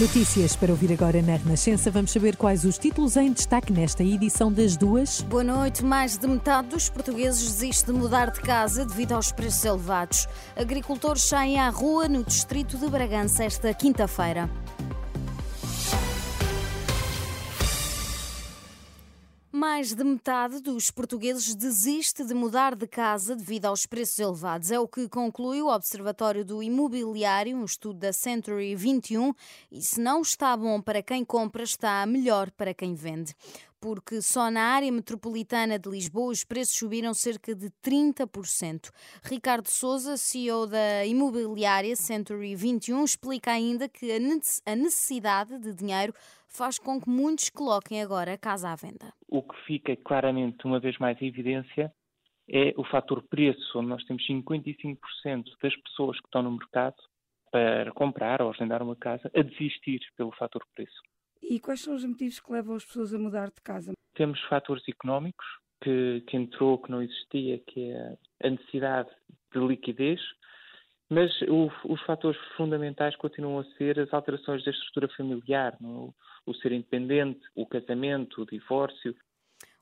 Notícias para ouvir agora na Renascença. Vamos saber quais os títulos em destaque nesta edição das duas. Boa noite. Mais de metade dos portugueses desiste de mudar de casa devido aos preços elevados. Agricultores saem à rua no distrito de Bragança esta quinta-feira. Mais de metade dos portugueses desiste de mudar de casa devido aos preços elevados. É o que conclui o Observatório do Imobiliário, um estudo da Century 21. E se não está bom para quem compra, está melhor para quem vende porque só na área metropolitana de Lisboa os preços subiram cerca de 30%. Ricardo Souza, CEO da imobiliária Century 21, explica ainda que a necessidade de dinheiro faz com que muitos coloquem agora a casa à venda. O que fica claramente, uma vez mais, em evidência é o fator preço, onde nós temos 55% das pessoas que estão no mercado para comprar ou arrendar uma casa a desistir pelo fator preço. E quais são os motivos que levam as pessoas a mudar de casa? Temos fatores económicos, que, que entrou, que não existia, que é a necessidade de liquidez, mas o, os fatores fundamentais continuam a ser as alterações da estrutura familiar, no, o ser independente, o casamento, o divórcio,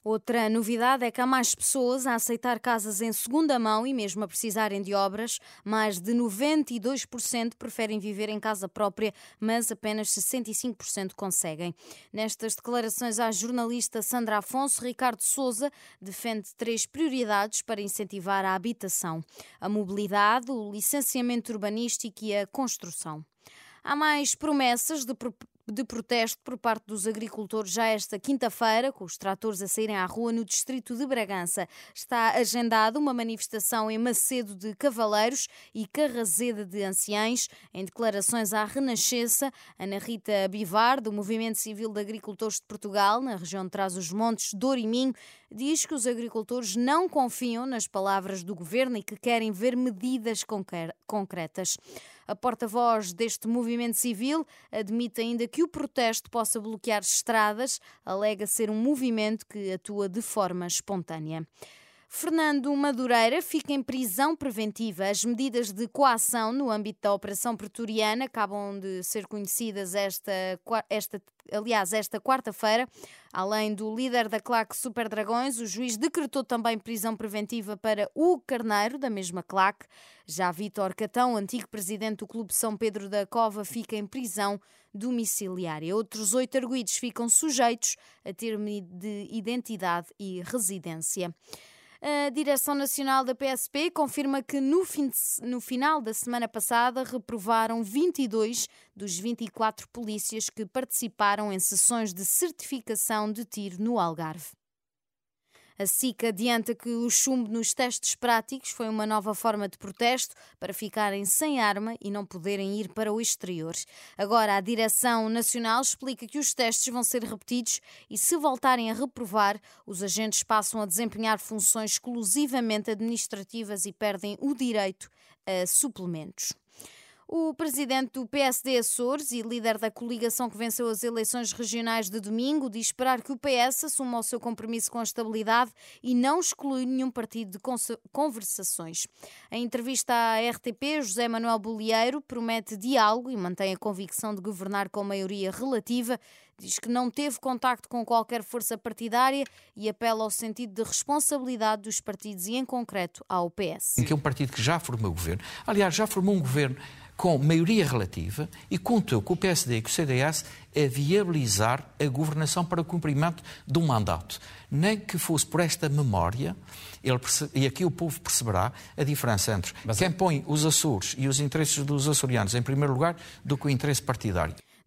Outra novidade é que há mais pessoas a aceitar casas em segunda mão e mesmo a precisarem de obras. Mais de 92% preferem viver em casa própria, mas apenas 65% conseguem. Nestas declarações à jornalista Sandra Afonso, Ricardo Souza defende três prioridades para incentivar a habitação: a mobilidade, o licenciamento urbanístico e a construção. Há mais promessas de de protesto por parte dos agricultores já esta quinta-feira, com os tratores a saírem à rua no distrito de Bragança. Está agendada uma manifestação em Macedo de Cavaleiros e Carrazeda de Anciães. Em declarações à Renascença, Ana Rita Bivar, do Movimento Civil de Agricultores de Portugal, na região de Trás-os-Montes, Dor e Minho, diz que os agricultores não confiam nas palavras do governo e que querem ver medidas concretas. A porta-voz deste movimento civil admite ainda que o protesto possa bloquear estradas, alega ser um movimento que atua de forma espontânea. Fernando Madureira fica em prisão preventiva. As medidas de coação no âmbito da Operação Pretoriana acabam de ser conhecidas esta, esta aliás, esta quarta-feira. Além do líder da claque Super Dragões, o juiz decretou também prisão preventiva para o Carneiro, da mesma claque. Já Vítor Catão, antigo presidente do Clube São Pedro da Cova, fica em prisão domiciliária. Outros oito arguídos ficam sujeitos a termo de identidade e residência. A Direção Nacional da PSP confirma que no, fim de, no final da semana passada reprovaram 22 dos 24 polícias que participaram em sessões de certificação de tiro no Algarve. A SIC adianta que o chumbo nos testes práticos foi uma nova forma de protesto para ficarem sem arma e não poderem ir para o exterior. Agora, a Direção Nacional explica que os testes vão ser repetidos e, se voltarem a reprovar, os agentes passam a desempenhar funções exclusivamente administrativas e perdem o direito a suplementos. O presidente do PSD Açores e líder da coligação que venceu as eleições regionais de domingo diz esperar que o PS assuma o seu compromisso com a estabilidade e não exclui nenhum partido de conversações. Em entrevista à RTP, José Manuel Bolieiro promete diálogo e mantém a convicção de governar com maioria relativa. Diz que não teve contacto com qualquer força partidária e apela ao sentido de responsabilidade dos partidos e, em concreto, ao PS. Que é um partido que já formou governo. Aliás, já formou um governo com maioria relativa e contou com o PSD e com o CDS a viabilizar a governação para o cumprimento de um mandato. Nem que fosse por esta memória, ele, e aqui o povo perceberá a diferença entre Mas... quem põe os Açores e os interesses dos açorianos em primeiro lugar do que o interesse partidário.